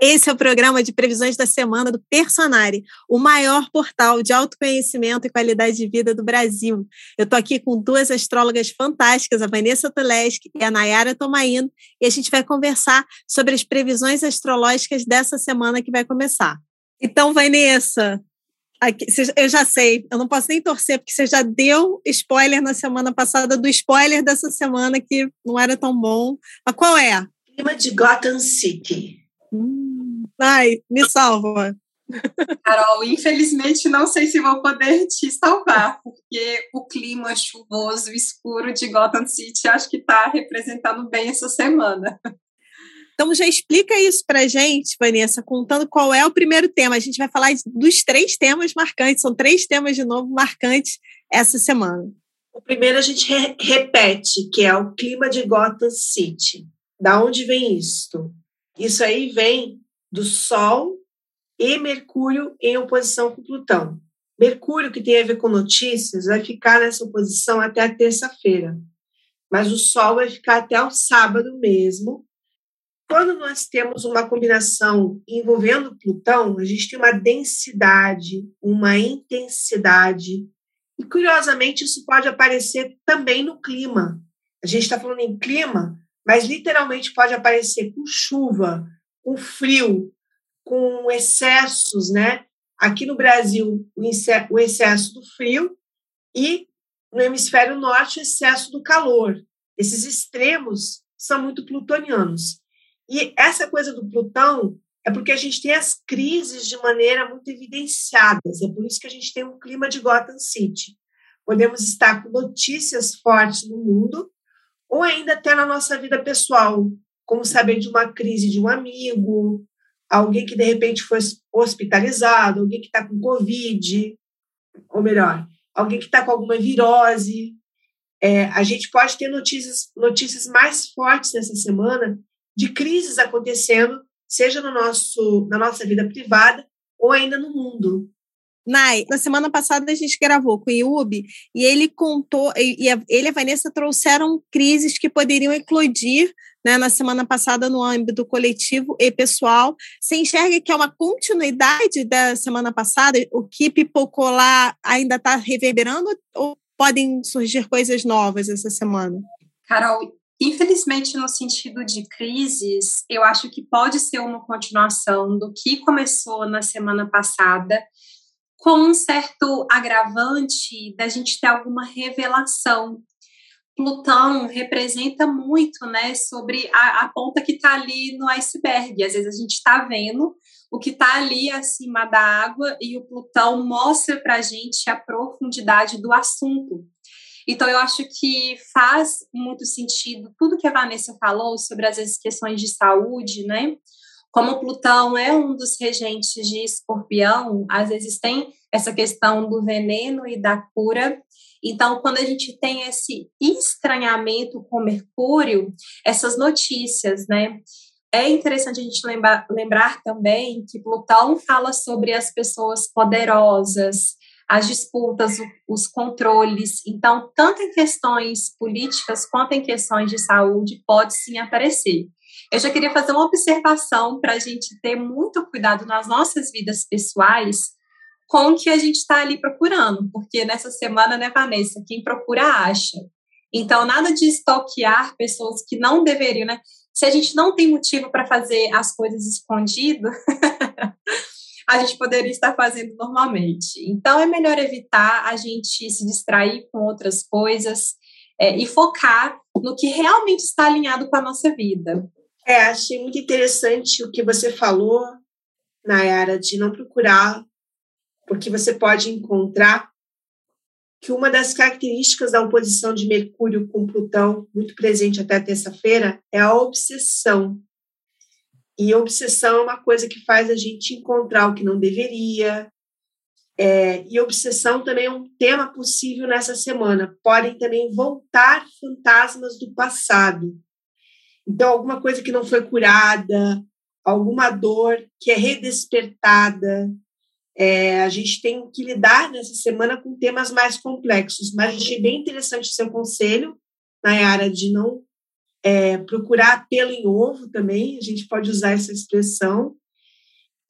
Esse é o programa de previsões da semana do Personari, o maior portal de autoconhecimento e qualidade de vida do Brasil. Eu estou aqui com duas astrólogas fantásticas, a Vanessa Tuleski e a Nayara Tomaino, e a gente vai conversar sobre as previsões astrológicas dessa semana que vai começar. Então, Vanessa, aqui, eu já sei, eu não posso nem torcer, porque você já deu spoiler na semana passada do spoiler dessa semana que não era tão bom. Mas qual é? Clima de Gotham City. Hum, ai, me salva. Carol, infelizmente não sei se vou poder te salvar, porque o clima chuvoso, escuro de Gotham City acho que está representando bem essa semana. Então já explica isso para gente, Vanessa, contando qual é o primeiro tema. A gente vai falar dos três temas marcantes, são três temas de novo marcantes essa semana. O primeiro a gente re repete, que é o clima de Gotham City. Da onde vem isso? Isso aí vem do Sol e Mercúrio em oposição com Plutão. Mercúrio, que tem a ver com notícias, vai ficar nessa oposição até a terça-feira. Mas o Sol vai ficar até o sábado mesmo. Quando nós temos uma combinação envolvendo Plutão, a gente tem uma densidade, uma intensidade. E, curiosamente, isso pode aparecer também no clima. A gente está falando em clima, mas literalmente pode aparecer com chuva, com frio, com excessos, né? Aqui no Brasil, o excesso do frio e no hemisfério norte, o excesso do calor. Esses extremos são muito plutonianos. E essa coisa do Plutão é porque a gente tem as crises de maneira muito evidenciadas. É por isso que a gente tem um clima de Gotham City. Podemos estar com notícias fortes no mundo, ou ainda até na nossa vida pessoal, como saber de uma crise de um amigo, alguém que de repente foi hospitalizado, alguém que está com Covid, ou melhor, alguém que está com alguma virose. É, a gente pode ter notícias, notícias mais fortes nessa semana de crises acontecendo, seja no nosso, na nossa vida privada ou ainda no mundo. Nai, na semana passada a gente gravou com o Yubi e ele contou, e a, ele e a Vanessa trouxeram crises que poderiam eclodir né, na semana passada no âmbito coletivo e pessoal. Você enxerga que é uma continuidade da semana passada? O que pipocou lá ainda está reverberando ou podem surgir coisas novas essa semana? Carol, infelizmente, no sentido de crises, eu acho que pode ser uma continuação do que começou na semana passada com um certo agravante da gente ter alguma revelação. Plutão representa muito, né, sobre a, a ponta que está ali no iceberg. Às vezes a gente está vendo o que está ali acima da água e o Plutão mostra para a gente a profundidade do assunto. Então, eu acho que faz muito sentido tudo que a Vanessa falou sobre as questões de saúde, né? Como Plutão é um dos regentes de escorpião, às vezes tem essa questão do veneno e da cura. Então, quando a gente tem esse estranhamento com Mercúrio, essas notícias, né? É interessante a gente lembrar, lembrar também que Plutão fala sobre as pessoas poderosas, as disputas, os controles. Então, tanto em questões políticas quanto em questões de saúde, pode sim aparecer. Eu já queria fazer uma observação para a gente ter muito cuidado nas nossas vidas pessoais com o que a gente está ali procurando, porque nessa semana, né, Vanessa, quem procura acha. Então, nada de stalkear pessoas que não deveriam, né? Se a gente não tem motivo para fazer as coisas escondido, a gente poderia estar fazendo normalmente. Então, é melhor evitar a gente se distrair com outras coisas é, e focar no que realmente está alinhado com a nossa vida. É, achei muito interessante o que você falou, Nayara, de não procurar, porque você pode encontrar que uma das características da oposição de Mercúrio com Plutão, muito presente até terça-feira, é a obsessão. E obsessão é uma coisa que faz a gente encontrar o que não deveria. É, e obsessão também é um tema possível nessa semana. Podem também voltar fantasmas do passado. Então, alguma coisa que não foi curada, alguma dor que é redespertada. É, a gente tem que lidar nessa semana com temas mais complexos, mas achei bem interessante o seu conselho, Nayara, de não é, procurar pelo em ovo também, a gente pode usar essa expressão,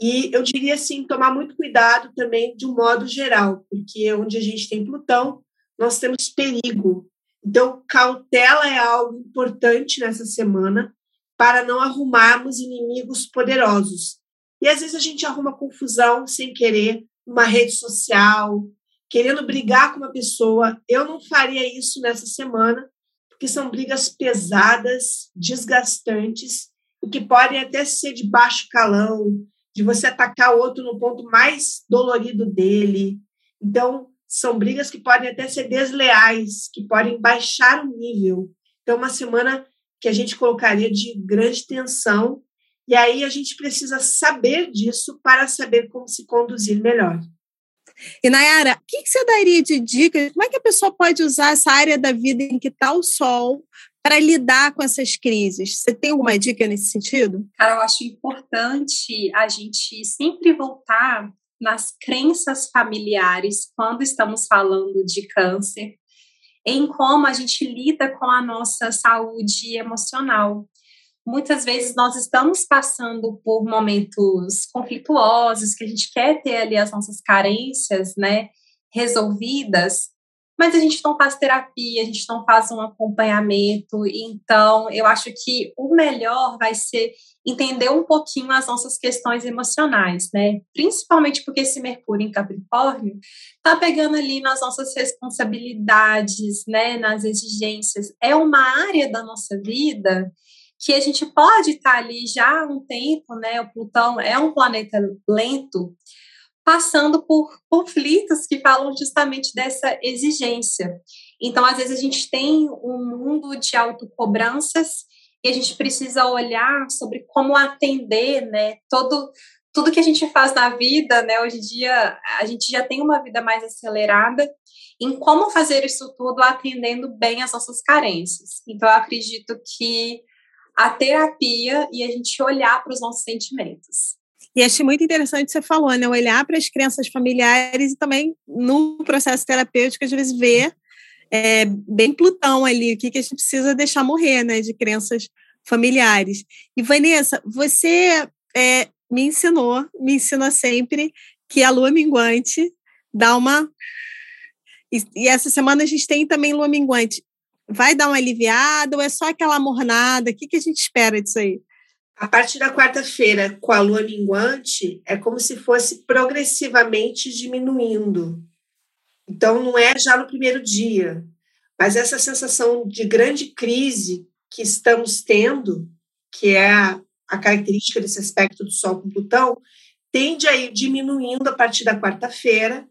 E eu diria assim, tomar muito cuidado também de um modo geral, porque onde a gente tem Plutão, nós temos perigo. Então, cautela é algo importante nessa semana para não arrumarmos inimigos poderosos. E às vezes a gente arruma confusão sem querer numa rede social, querendo brigar com uma pessoa. Eu não faria isso nessa semana, porque são brigas pesadas, desgastantes, o que podem até ser de baixo calão, de você atacar o outro no ponto mais dolorido dele. Então, são brigas que podem até ser desleais, que podem baixar o nível. Então, uma semana que a gente colocaria de grande tensão, e aí a gente precisa saber disso para saber como se conduzir melhor. E Nayara, o que, que você daria de dica? Como é que a pessoa pode usar essa área da vida em que está o sol para lidar com essas crises? Você tem alguma dica nesse sentido? Cara, eu acho importante a gente sempre voltar nas crenças familiares quando estamos falando de câncer, em como a gente lida com a nossa saúde emocional. Muitas vezes nós estamos passando por momentos conflituosos, que a gente quer ter ali as nossas carências, né, resolvidas, mas a gente não faz terapia, a gente não faz um acompanhamento. Então, eu acho que o melhor vai ser entender um pouquinho as nossas questões emocionais, né? Principalmente porque esse Mercúrio em Capricórnio tá pegando ali nas nossas responsabilidades, né, nas exigências. É uma área da nossa vida que a gente pode estar tá ali já há um tempo, né? O Plutão é um planeta lento, passando por conflitos que falam justamente dessa exigência. Então, às vezes, a gente tem um mundo de autocobranças e a gente precisa olhar sobre como atender, né, todo tudo que a gente faz na vida, né, hoje em dia a gente já tem uma vida mais acelerada, em como fazer isso tudo atendendo bem as nossas carências. Então, eu acredito que a terapia e a gente olhar para os nossos sentimentos. E achei muito interessante você falou, né? Olhar para as crenças familiares e também no processo terapêutico, às vezes, ver é, bem Plutão ali, o que, que a gente precisa deixar morrer, né? De crenças familiares. E, Vanessa, você é, me ensinou, me ensina sempre que a lua minguante dá uma. E, e, essa semana a gente tem também lua minguante. Vai dar uma aliviada ou é só aquela mornada? O que, que a gente espera disso aí? A partir da quarta-feira, com a lua minguante, é como se fosse progressivamente diminuindo. Então, não é já no primeiro dia, mas essa sensação de grande crise que estamos tendo, que é a, característica desse aspecto do Sol com Plutão, tende a ir diminuindo a partir da quarta-feira,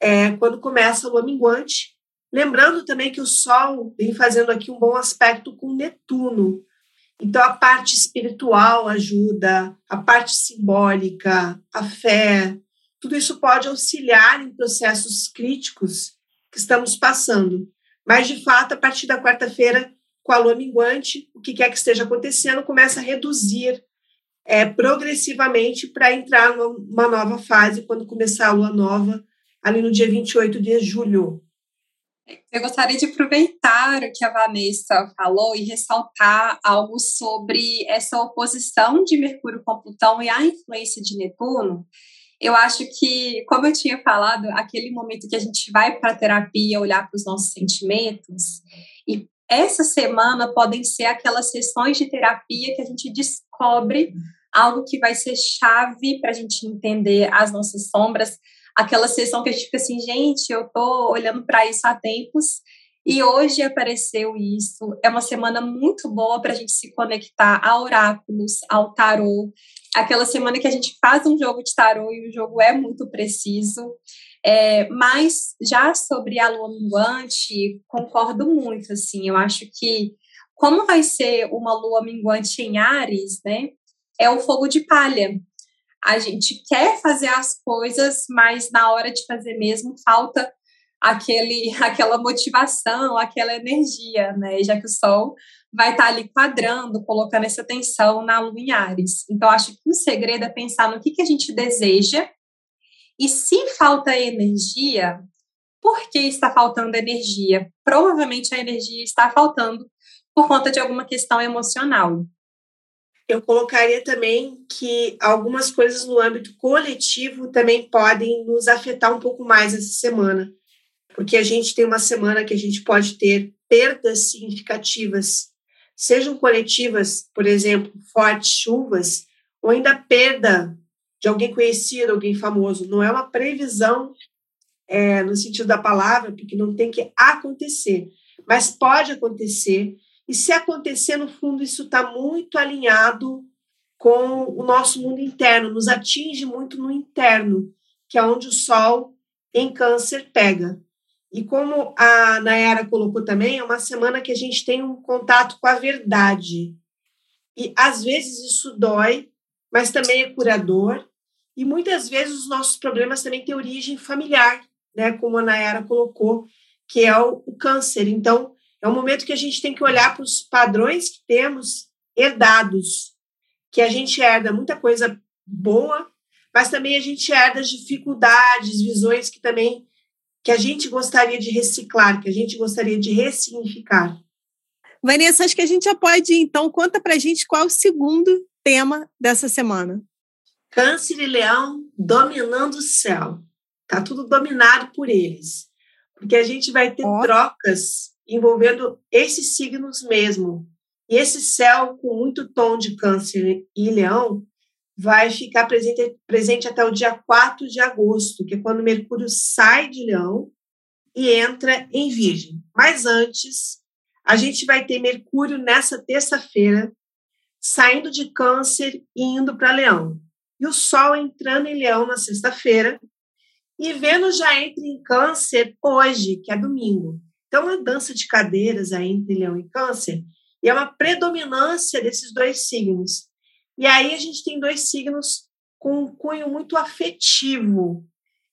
é, quando começa a lua minguante. Lembrando também que o Sol vem fazendo aqui um bom aspecto com Netuno, então, a parte espiritual ajuda, a parte simbólica, a fé, tudo isso pode auxiliar em processos críticos que estamos passando. Mas, de fato, a partir da quarta-feira, com a lua minguante, o que quer que esteja acontecendo começa a reduzir é, progressivamente para entrar numa nova fase, quando começar a lua nova, ali no dia 28 de julho. Eu gostaria de aproveitar o que a Vanessa falou e ressaltar algo sobre essa oposição de Mercúrio com Plutão e a influência de Netuno. Eu acho que, como eu tinha falado, aquele momento que a gente vai para a terapia olhar para os nossos sentimentos, e essa semana podem ser aquelas sessões de terapia que a gente descobre algo que vai ser chave para a gente entender as nossas sombras, aquela sessão que a gente fica assim, gente, eu tô olhando para isso há tempos e hoje apareceu isso. É uma semana muito boa para a gente se conectar a oráculos, ao tarô. Aquela semana que a gente faz um jogo de tarô e o jogo é muito preciso. É, mas já sobre a lua minguante, concordo muito. Assim, eu acho que como vai ser uma lua minguante em Ares, né? É o fogo de palha a gente quer fazer as coisas, mas na hora de fazer mesmo falta aquele, aquela motivação, aquela energia, né? Já que o Sol vai estar tá ali quadrando, colocando essa atenção na Lua em Ares. Então, acho que o segredo é pensar no que, que a gente deseja e se falta energia, por que está faltando energia? Provavelmente a energia está faltando por conta de alguma questão emocional. Eu colocaria também que algumas coisas no âmbito coletivo também podem nos afetar um pouco mais essa semana, porque a gente tem uma semana que a gente pode ter perdas significativas, sejam coletivas, por exemplo, fortes chuvas, ou ainda perda de alguém conhecido, alguém famoso. Não é uma previsão é, no sentido da palavra, porque não tem que acontecer, mas pode acontecer. E se acontecer, no fundo, isso está muito alinhado com o nosso mundo interno, nos atinge muito no interno, que é onde o Sol em Câncer pega. E como a Nayara colocou também, é uma semana que a gente tem um contato com a verdade. E às vezes isso dói, mas também é curador. E muitas vezes os nossos problemas também têm origem familiar, né? Como a Nayara colocou, que é o, o câncer. Então, é um momento que a gente tem que olhar para os padrões que temos herdados, que a gente herda muita coisa boa, mas também a gente herda dificuldades, visões que também que a gente gostaria de reciclar, que a gente gostaria de ressignificar. Vanessa, acho que a gente já pode, então, conta para a gente qual é o segundo tema dessa semana. Câncer e Leão dominando o céu. Tá tudo dominado por eles. Porque a gente vai ter oh. trocas envolvendo esses signos mesmo. E esse céu com muito tom de Câncer e Leão vai ficar presente, presente até o dia 4 de agosto, que é quando Mercúrio sai de Leão e entra em Virgem. Mas antes, a gente vai ter Mercúrio nessa terça-feira, saindo de Câncer e indo para Leão. E o Sol entrando em Leão na sexta-feira, e Vênus já entra em Câncer hoje, que é domingo. Então, uma dança de cadeiras aí entre Leão e Câncer, e é uma predominância desses dois signos. E aí a gente tem dois signos com um cunho muito afetivo.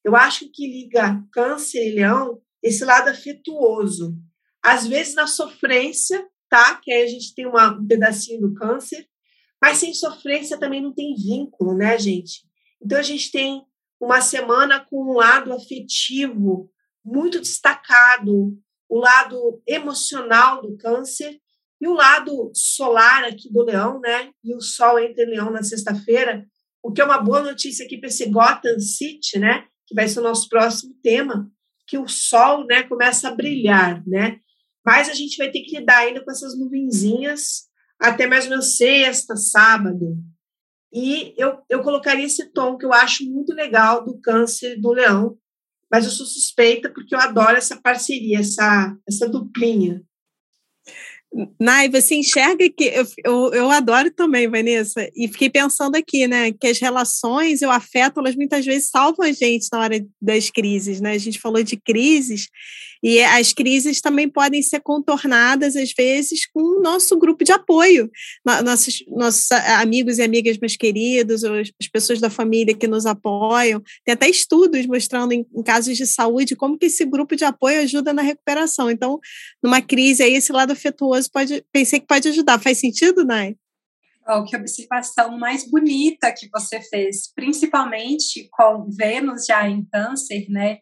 Eu acho que liga Câncer e Leão esse lado afetuoso. Às vezes na sofrência, tá? Que aí a gente tem uma, um pedacinho do Câncer, mas sem sofrência também não tem vínculo, né, gente? Então a gente tem uma semana com um lado afetivo muito destacado, o lado emocional do Câncer e o lado solar aqui do Leão, né? E o Sol entra em Leão na sexta-feira, o que é uma boa notícia aqui para esse Gotham City, né? Que vai ser o nosso próximo tema, que o Sol, né, começa a brilhar, né? Mas a gente vai ter que lidar ainda com essas nuvenzinhas até mais ou menos sexta, sábado. E eu, eu colocaria esse tom que eu acho muito legal do câncer do leão, mas eu sou suspeita porque eu adoro essa parceria, essa, essa duplinha. Nai, você enxerga que eu, eu, eu, adoro também, Vanessa, e fiquei pensando aqui, né, que as relações e o afeto, elas muitas vezes salvam a gente na hora das crises, né? A gente falou de crises e as crises também podem ser contornadas, às vezes, com o nosso grupo de apoio, nossos, nossos amigos e amigas mais queridos, as pessoas da família que nos apoiam. Tem até estudos mostrando em, em casos de saúde como que esse grupo de apoio ajuda na recuperação. Então, numa crise aí, esse lado afetuoso pode, pensei que pode ajudar. Faz sentido, Nai? Oh, que observação mais bonita que você fez, principalmente com Vênus já em câncer, né?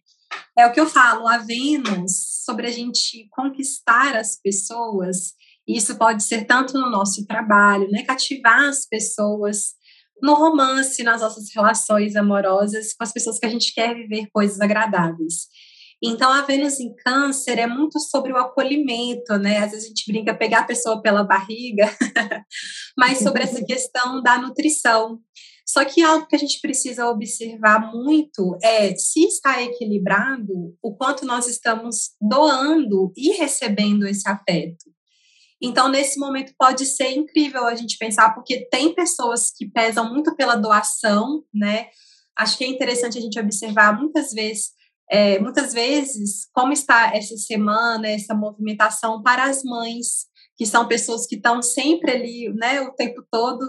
É o que eu falo, a Vênus, sobre a gente conquistar as pessoas, isso pode ser tanto no nosso trabalho, né? Cativar as pessoas no romance, nas nossas relações amorosas, com as pessoas que a gente quer viver coisas agradáveis. Então, a Vênus em Câncer é muito sobre o acolhimento, né? Às vezes a gente brinca pegar a pessoa pela barriga, mas sobre essa questão da nutrição. Só que algo que a gente precisa observar muito é se está equilibrado o quanto nós estamos doando e recebendo esse afeto. Então, nesse momento, pode ser incrível a gente pensar, porque tem pessoas que pesam muito pela doação, né? Acho que é interessante a gente observar muitas vezes, é, muitas vezes, como está essa semana, essa movimentação para as mães, que são pessoas que estão sempre ali, né, o tempo todo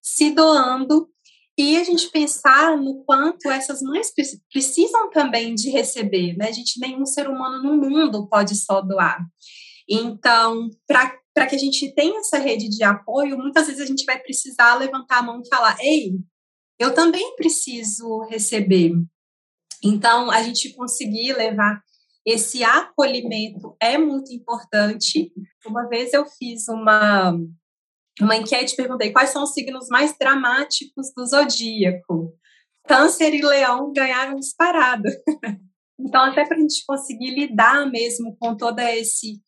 se doando e a gente pensar no quanto essas mães precisam também de receber, né? A gente, nenhum ser humano no mundo pode só doar. Então, para que a gente tenha essa rede de apoio, muitas vezes a gente vai precisar levantar a mão e falar: ei, eu também preciso receber. Então, a gente conseguir levar esse acolhimento é muito importante. Uma vez eu fiz uma uma enquete, perguntei quais são os signos mais dramáticos do zodíaco. Câncer e Leão ganharam disparado. então, até para a gente conseguir lidar mesmo com todo esse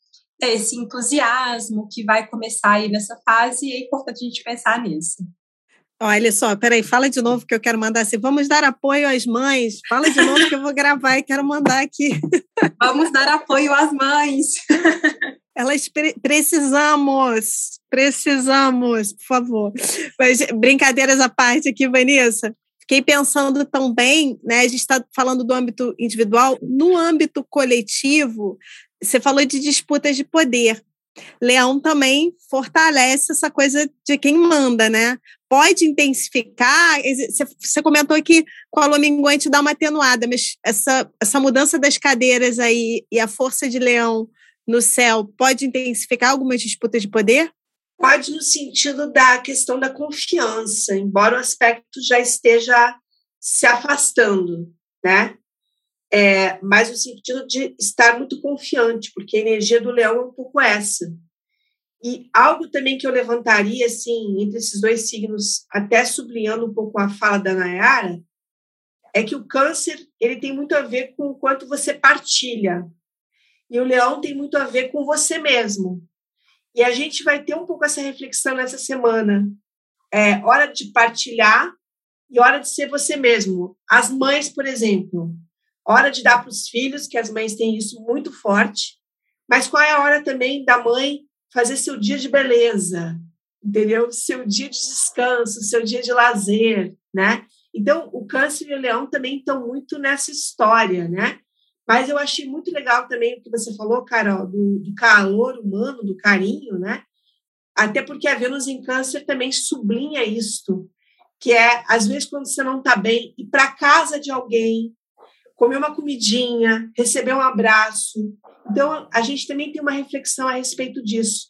esse entusiasmo que vai começar aí nessa fase, é importante a gente pensar nisso. Olha só, peraí, fala de novo que eu quero mandar assim. Vamos dar apoio às mães. Fala de novo que eu vou gravar e quero mandar aqui. Vamos dar apoio às mães. Elas pre precisamos, precisamos, por favor. Mas brincadeiras à parte aqui, Vanessa. Fiquei pensando também, né? A gente está falando do âmbito individual, no âmbito coletivo, você falou de disputas de poder. Leão também fortalece essa coisa de quem manda, né? Pode intensificar. Você comentou que com a lua minguante dá uma atenuada, mas essa, essa mudança das cadeiras aí e a força de leão no céu pode intensificar algumas disputas de poder? Pode, no sentido da questão da confiança, embora o aspecto já esteja se afastando, né? é, mas no sentido de estar muito confiante, porque a energia do leão é um pouco essa. E algo também que eu levantaria, assim, entre esses dois signos, até sublinhando um pouco a fala da Nayara, é que o câncer ele tem muito a ver com o quanto você partilha. E o leão tem muito a ver com você mesmo. E a gente vai ter um pouco essa reflexão nessa semana. É hora de partilhar e hora de ser você mesmo. As mães, por exemplo, Hora de dar para os filhos, que as mães têm isso muito forte. Mas qual é a hora também da mãe fazer seu dia de beleza, entendeu? Seu dia de descanso, seu dia de lazer, né? Então, o câncer e o leão também estão muito nessa história, né? Mas eu achei muito legal também o que você falou, Carol, do, do calor humano, do carinho, né? Até porque a Vênus em câncer também sublinha isto, que é, às vezes, quando você não está bem, ir para casa de alguém, comer uma comidinha, receber um abraço. Então, a gente também tem uma reflexão a respeito disso,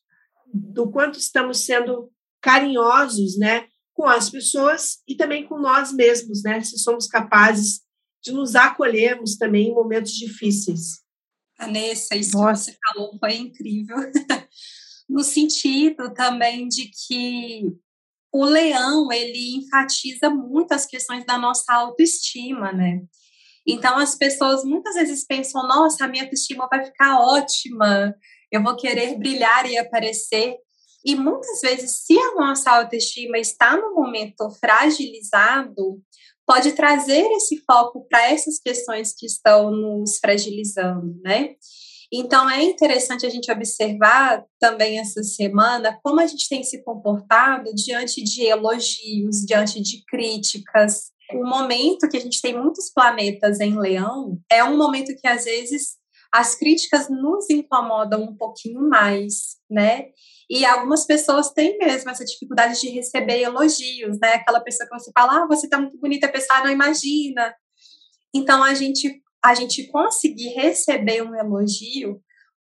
do quanto estamos sendo carinhosos, né, com as pessoas e também com nós mesmos, né, se somos capazes de nos acolhermos também em momentos difíceis. Vanessa, isso Nossa. que você falou foi incrível, no sentido também de que o leão, ele enfatiza muito as questões da nossa autoestima, né? Então, as pessoas muitas vezes pensam: nossa, a minha autoestima vai ficar ótima, eu vou querer brilhar e aparecer. E muitas vezes, se a nossa autoestima está no momento fragilizado, pode trazer esse foco para essas questões que estão nos fragilizando, né? Então, é interessante a gente observar também essa semana como a gente tem se comportado diante de elogios, diante de críticas, o momento que a gente tem muitos planetas em leão é um momento que às vezes as críticas nos incomodam um pouquinho mais, né? E algumas pessoas têm mesmo essa dificuldade de receber elogios, né? Aquela pessoa que você fala, ah, você tá muito bonita, a pessoa não imagina. Então a gente a gente conseguir receber um elogio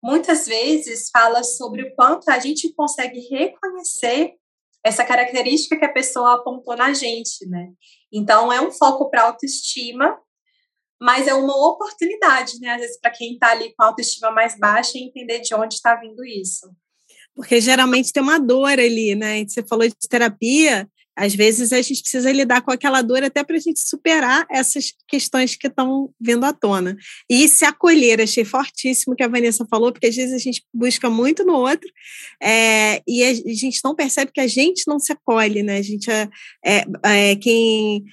muitas vezes fala sobre o quanto a gente consegue reconhecer essa característica que a pessoa apontou na gente, né? Então, é um foco para autoestima, mas é uma oportunidade, né? Às vezes, para quem está ali com a autoestima mais baixa, entender de onde está vindo isso. Porque geralmente tem uma dor ali, né? Você falou de terapia, às vezes a gente precisa lidar com aquela dor até para a gente superar essas questões que estão vindo à tona. E se acolher, achei fortíssimo que a Vanessa falou, porque às vezes a gente busca muito no outro é, e a gente não percebe que a gente não se acolhe, né? A gente é, é, é quem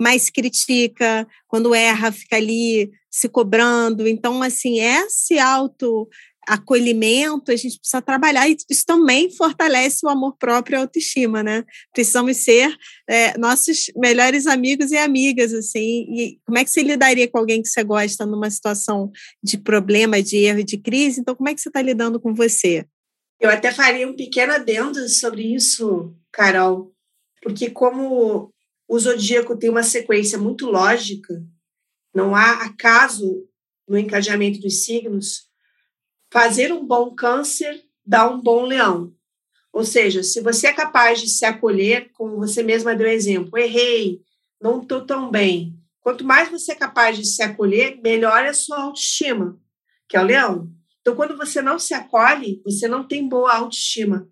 mais critica, quando erra, fica ali se cobrando. Então, assim, esse auto acolhimento, a gente precisa trabalhar, e isso também fortalece o amor próprio e a autoestima, né? Precisamos ser é, nossos melhores amigos e amigas, assim, e como é que você lidaria com alguém que você gosta numa situação de problema, de erro, de crise? Então, como é que você está lidando com você? Eu até faria um pequeno adendo sobre isso, Carol, porque como o zodíaco tem uma sequência muito lógica, não há acaso no encadeamento dos signos, fazer um bom câncer dá um bom leão. Ou seja, se você é capaz de se acolher, como você mesma deu exemplo, errei, não estou tão bem. Quanto mais você é capaz de se acolher, melhor é a sua autoestima, que é o leão. Então, quando você não se acolhe, você não tem boa autoestima.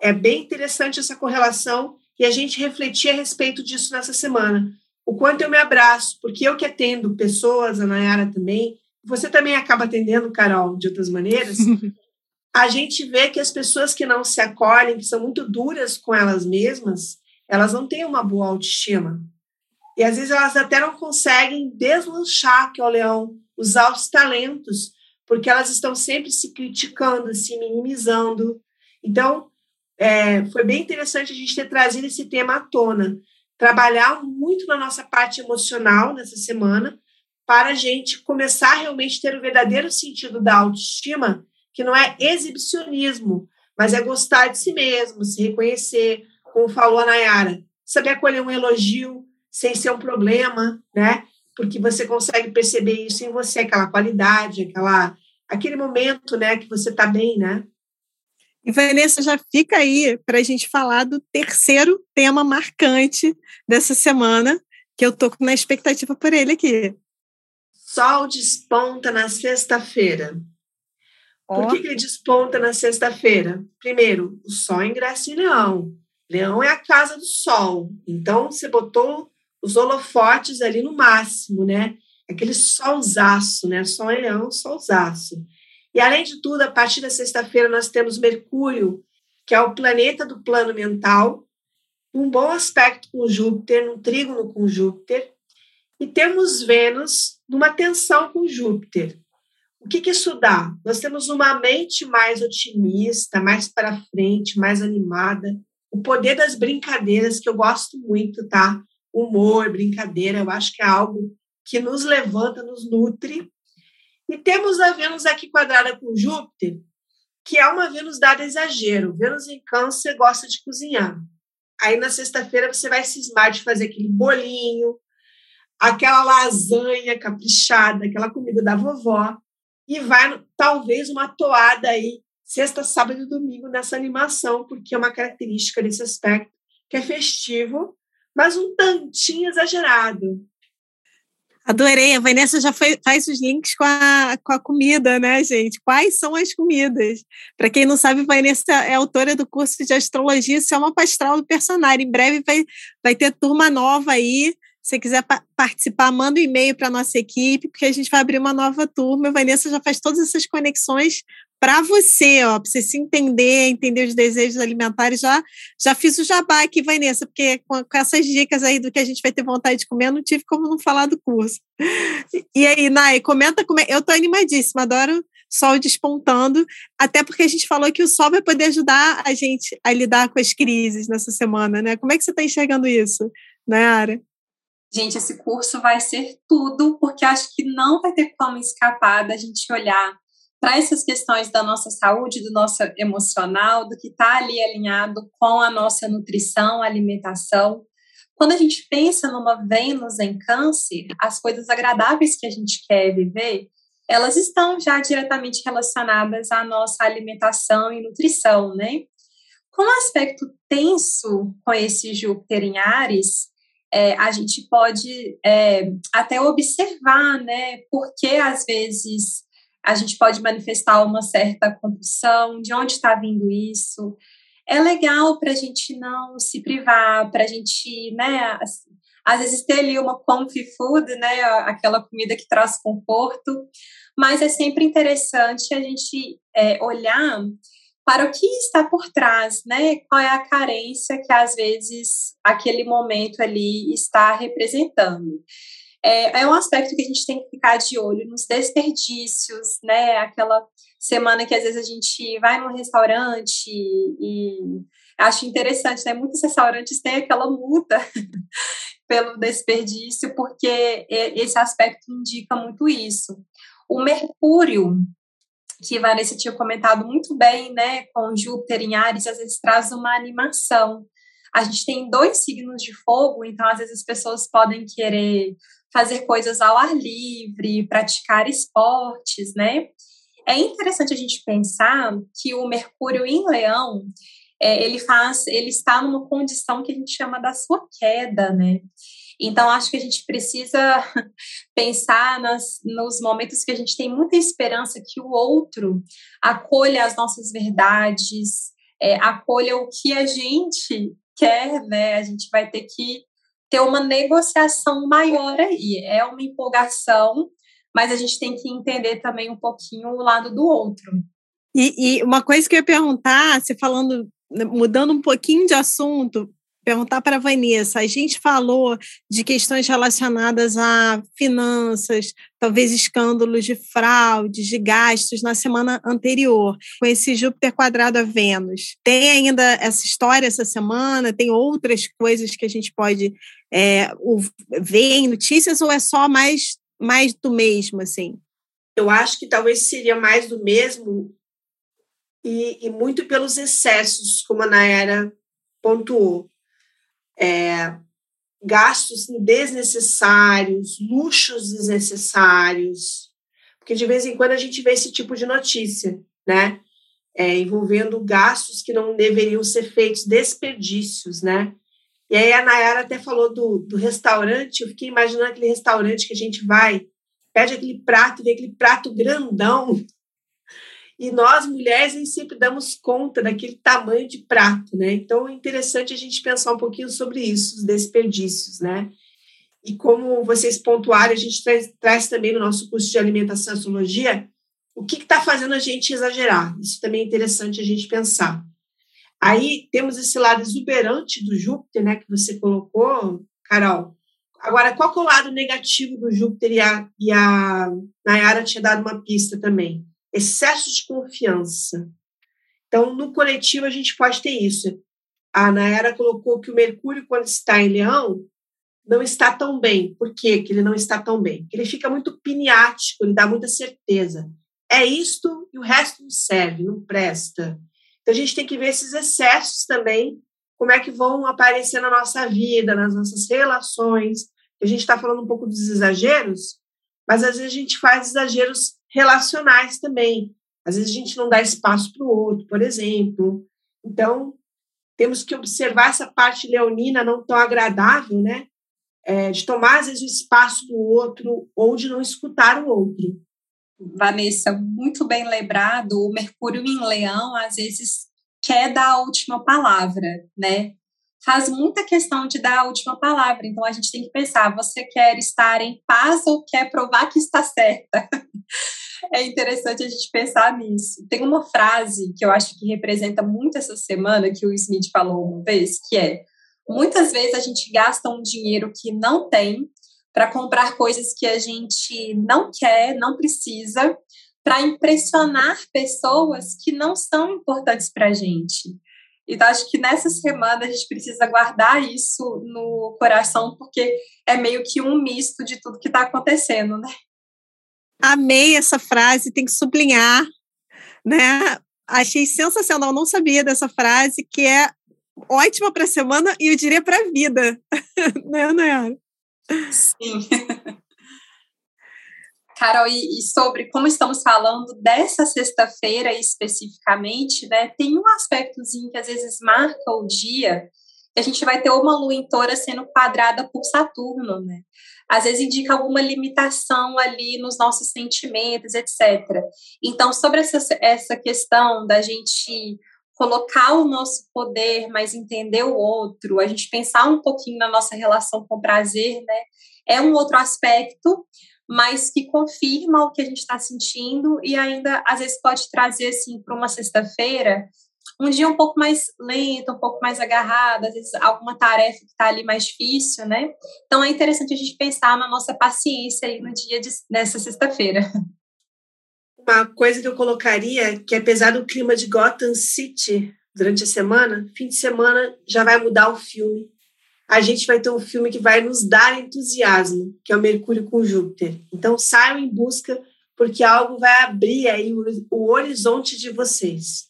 é bem interessante essa correlação e a gente refletir a respeito disso nessa semana. O quanto eu me abraço, porque eu que atendo pessoas, a Nayara também, você também acaba atendendo, Carol, de outras maneiras. a gente vê que as pessoas que não se acolhem, que são muito duras com elas mesmas, elas não têm uma boa autoestima. E às vezes elas até não conseguem deslanchar, que é o leão, os altos talentos, porque elas estão sempre se criticando, se minimizando. Então, é, foi bem interessante a gente ter trazido esse tema à tona. Trabalhar muito na nossa parte emocional nessa semana, para a gente começar a realmente ter o verdadeiro sentido da autoestima, que não é exibicionismo, mas é gostar de si mesmo, se reconhecer, como falou a Nayara, saber acolher um elogio, sem ser um problema, né? Porque você consegue perceber isso em você, aquela qualidade, aquela, aquele momento, né, que você está bem, né? E Vanessa, já fica aí para a gente falar do terceiro tema marcante dessa semana, que eu tô na expectativa por ele aqui. Sol desponta na sexta-feira. Por que, que ele desponta na sexta-feira? Primeiro, o Sol ingressa em Leão. Leão é a casa do Sol. Então, você botou os holofotes ali no máximo, né? Aquele solzaço, né? Sol em leão, solzaço. E além de tudo, a partir da sexta-feira nós temos Mercúrio, que é o planeta do plano mental, um bom aspecto com Júpiter, um trígono com Júpiter, e temos Vênus numa tensão com Júpiter. O que, que isso dá? Nós temos uma mente mais otimista, mais para frente, mais animada, o poder das brincadeiras, que eu gosto muito, tá? humor, brincadeira, eu acho que é algo que nos levanta, nos nutre. E temos a Vênus aqui quadrada com Júpiter, que é uma Vênus dada exagero. Vênus em Câncer gosta de cozinhar. Aí na sexta-feira você vai cismar de fazer aquele bolinho, aquela lasanha caprichada, aquela comida da vovó, e vai talvez uma toada aí sexta, sábado e domingo nessa animação, porque é uma característica desse aspecto que é festivo mas um tantinho exagerado. Adorei, a Vanessa já foi, faz os links com a, com a comida, né, gente? Quais são as comidas? Para quem não sabe, Vanessa é autora do curso de astrologia é uma Pastral do Personagem. Em breve vai, vai ter turma nova aí. Se você quiser pa participar, manda um e-mail para nossa equipe, porque a gente vai abrir uma nova turma. A Vanessa já faz todas essas conexões para você, ó, para você se entender, entender os desejos alimentares, já, já fiz o jabá aqui, Vanessa, porque com, com, essas dicas aí do que a gente vai ter vontade de comer, não tive como não falar do curso. E aí, Nai, comenta como é. Eu tô animadíssima, adoro sol despontando, até porque a gente falou que o sol vai poder ajudar a gente a lidar com as crises nessa semana, né? Como é que você está enxergando isso, Nayara? Gente, esse curso vai ser tudo, porque acho que não vai ter como escapar da gente olhar para essas questões da nossa saúde, do nosso emocional, do que está ali alinhado com a nossa nutrição, alimentação. Quando a gente pensa numa Vênus em Câncer, as coisas agradáveis que a gente quer viver, elas estão já diretamente relacionadas à nossa alimentação e nutrição, né? Com o aspecto tenso com esse Júpiter em Ares, é, a gente pode é, até observar, né, porque às vezes a gente pode manifestar uma certa compulsão, de onde está vindo isso. É legal para a gente não se privar, para a gente, né, às vezes ter ali uma comfy food, né, aquela comida que traz conforto, mas é sempre interessante a gente é, olhar para o que está por trás, né? Qual é a carência que às vezes aquele momento ali está representando é, é um aspecto que a gente tem que ficar de olho nos desperdícios, né? Aquela semana que às vezes a gente vai num restaurante e acho interessante, né? Muitos restaurantes têm aquela multa pelo desperdício, porque esse aspecto indica muito isso. O Mercúrio, que Vanessa tinha comentado muito bem, né, com Júpiter em Ares, às vezes traz uma animação. A gente tem dois signos de fogo, então às vezes as pessoas podem querer fazer coisas ao ar livre, praticar esportes, né? É interessante a gente pensar que o Mercúrio em Leão, é, ele faz, ele está numa condição que a gente chama da sua queda, né? Então, acho que a gente precisa pensar nas, nos momentos que a gente tem muita esperança que o outro acolha as nossas verdades, é, acolha o que a gente quer, né? A gente vai ter que ter uma negociação maior aí. É uma empolgação, mas a gente tem que entender também um pouquinho o lado do outro. E, e uma coisa que eu ia perguntar, você falando, mudando um pouquinho de assunto, perguntar para a Vanessa. A gente falou de questões relacionadas a finanças, talvez escândalos de fraudes, de gastos na semana anterior, com esse Júpiter quadrado a Vênus. Tem ainda essa história essa semana? Tem outras coisas que a gente pode é, ver em notícias ou é só mais, mais do mesmo, assim? Eu acho que talvez seria mais do mesmo e, e muito pelos excessos, como a Nayara pontuou é, gastos desnecessários, luxos desnecessários, porque de vez em quando a gente vê esse tipo de notícia, né? É, envolvendo gastos que não deveriam ser feitos, desperdícios, né? E aí a Nayara até falou do, do restaurante, eu fiquei imaginando aquele restaurante que a gente vai, pede aquele prato, vê aquele prato grandão, e nós, mulheres, nem sempre damos conta daquele tamanho de prato, né? Então, é interessante a gente pensar um pouquinho sobre isso, os desperdícios, né? E como vocês pontuaram, a gente traz, traz também no nosso curso de alimentação e sociologia o que está fazendo a gente exagerar. Isso também é interessante a gente pensar. Aí temos esse lado exuberante do Júpiter, né, que você colocou, Carol. Agora, qual é o lado negativo do Júpiter e a, e a Nayara tinha dado uma pista também? Excesso de confiança. Então, no coletivo, a gente pode ter isso. A Nayara colocou que o Mercúrio, quando está em Leão, não está tão bem. Por quê que ele não está tão bem? Porque ele fica muito piniático, ele dá muita certeza. É isto e o resto não serve, não presta. Então, a gente tem que ver esses excessos também, como é que vão aparecer na nossa vida, nas nossas relações. A gente está falando um pouco dos exageros, mas às vezes a gente faz exageros relacionais também. Às vezes a gente não dá espaço para o outro, por exemplo. Então, temos que observar essa parte leonina não tão agradável, né? É, de tomar, às vezes, o espaço do outro ou de não escutar o outro. Vanessa, muito bem lembrado, o Mercúrio em Leão, às vezes, quer dar a última palavra, né? Faz muita questão de dar a última palavra. Então, a gente tem que pensar: você quer estar em paz ou quer provar que está certa? é interessante a gente pensar nisso. Tem uma frase que eu acho que representa muito essa semana, que o Smith falou uma vez, que é: muitas vezes a gente gasta um dinheiro que não tem para comprar coisas que a gente não quer, não precisa, para impressionar pessoas que não são importantes para a gente. Então, acho que nessa semana a gente precisa guardar isso no coração, porque é meio que um misto de tudo que está acontecendo, né? Amei essa frase, tem que sublinhar, né? Achei sensacional, não sabia dessa frase, que é ótima para a semana e eu diria para a vida, né, Nayara? Sim. Carol, e, e, sobre como estamos falando dessa sexta-feira especificamente, né, tem um aspectozinho que às vezes marca o dia, que a gente vai ter uma lua em toura sendo quadrada por Saturno, né? às vezes indica alguma limitação ali nos nossos sentimentos, etc. Então, sobre essa, essa questão da gente colocar o nosso poder, mas entender o outro, a gente pensar um pouquinho na nossa relação com o prazer, né? É um outro aspecto, mas que confirma o que a gente está sentindo e ainda às vezes pode trazer assim para uma sexta-feira um dia um pouco mais lento, um pouco mais agarrado, às vezes alguma tarefa que está ali mais difícil, né? Então é interessante a gente pensar na nossa paciência aí no dia de, dessa sexta-feira. Uma coisa que eu colocaria, que apesar do clima de Gotham City durante a semana, fim de semana já vai mudar o filme. A gente vai ter um filme que vai nos dar entusiasmo, que é o Mercúrio com Júpiter. Então saiam em busca, porque algo vai abrir aí o, o horizonte de vocês.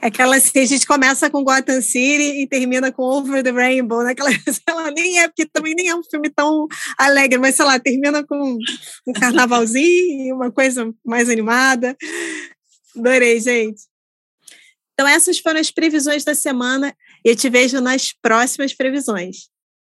É aquela assim, a gente começa com Gotham City e termina com Over the Rainbow, né? Aquela, ela nem é, porque também nem é um filme tão alegre, mas sei lá, termina com um carnavalzinho, uma coisa mais animada. Adorei, gente. Então, essas foram as previsões da semana eu te vejo nas próximas previsões.